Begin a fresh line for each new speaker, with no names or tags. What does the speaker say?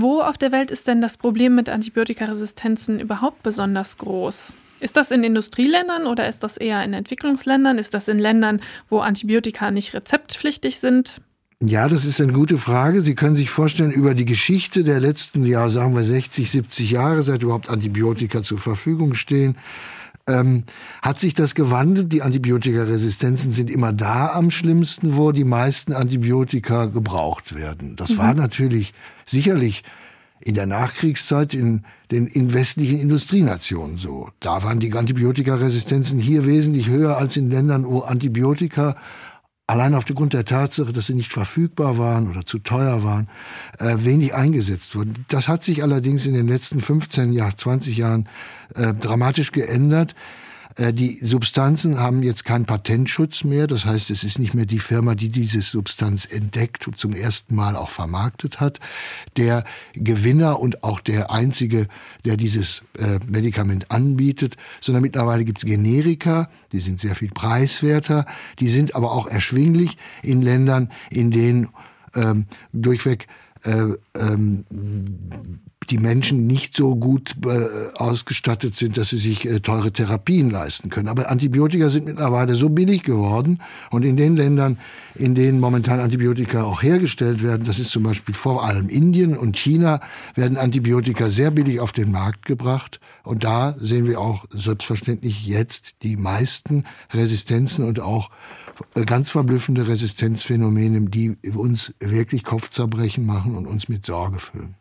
Wo auf der Welt ist denn das Problem mit Antibiotikaresistenzen überhaupt besonders groß? Ist das in Industrieländern oder ist das eher in Entwicklungsländern? Ist das in Ländern, wo Antibiotika nicht rezeptpflichtig sind?
Ja, das ist eine gute Frage. Sie können sich vorstellen, über die Geschichte der letzten, ja, sagen wir 60, 70 Jahre, seit überhaupt Antibiotika zur Verfügung stehen, ähm, hat sich das gewandelt. Die Antibiotikaresistenzen sind immer da am schlimmsten, wo die meisten Antibiotika gebraucht werden. Das mhm. war natürlich sicherlich in der Nachkriegszeit in den in westlichen Industrienationen so. Da waren die Antibiotikaresistenzen hier wesentlich höher als in Ländern, wo Antibiotika allein aufgrund der Tatsache, dass sie nicht verfügbar waren oder zu teuer waren, äh, wenig eingesetzt wurden. Das hat sich allerdings in den letzten 15 Jahren, 20 Jahren äh, dramatisch geändert. Äh, die Substanzen haben jetzt keinen Patentschutz mehr. Das heißt, es ist nicht mehr die Firma, die diese Substanz entdeckt und zum ersten Mal auch vermarktet hat. Der Gewinner und auch der Einzige, der dieses äh, Medikament anbietet, sondern mittlerweile gibt es Generika, die sind sehr viel preiswerter, die sind aber auch erschwinglich in Ländern, in denen ähm, durchweg äh, ähm, die Menschen nicht so gut äh, ausgestattet sind, dass sie sich äh, teure Therapien leisten können. Aber Antibiotika sind mittlerweile so billig geworden und in den Ländern, in denen momentan Antibiotika auch hergestellt werden, das ist zum Beispiel vor allem Indien und China, werden Antibiotika sehr billig auf den Markt gebracht. Und da sehen wir auch selbstverständlich jetzt die meisten Resistenzen und auch äh, ganz verblüffende Resistenzphänomene, die uns wirklich Kopfzerbrechen machen und uns mit Sorge füllen.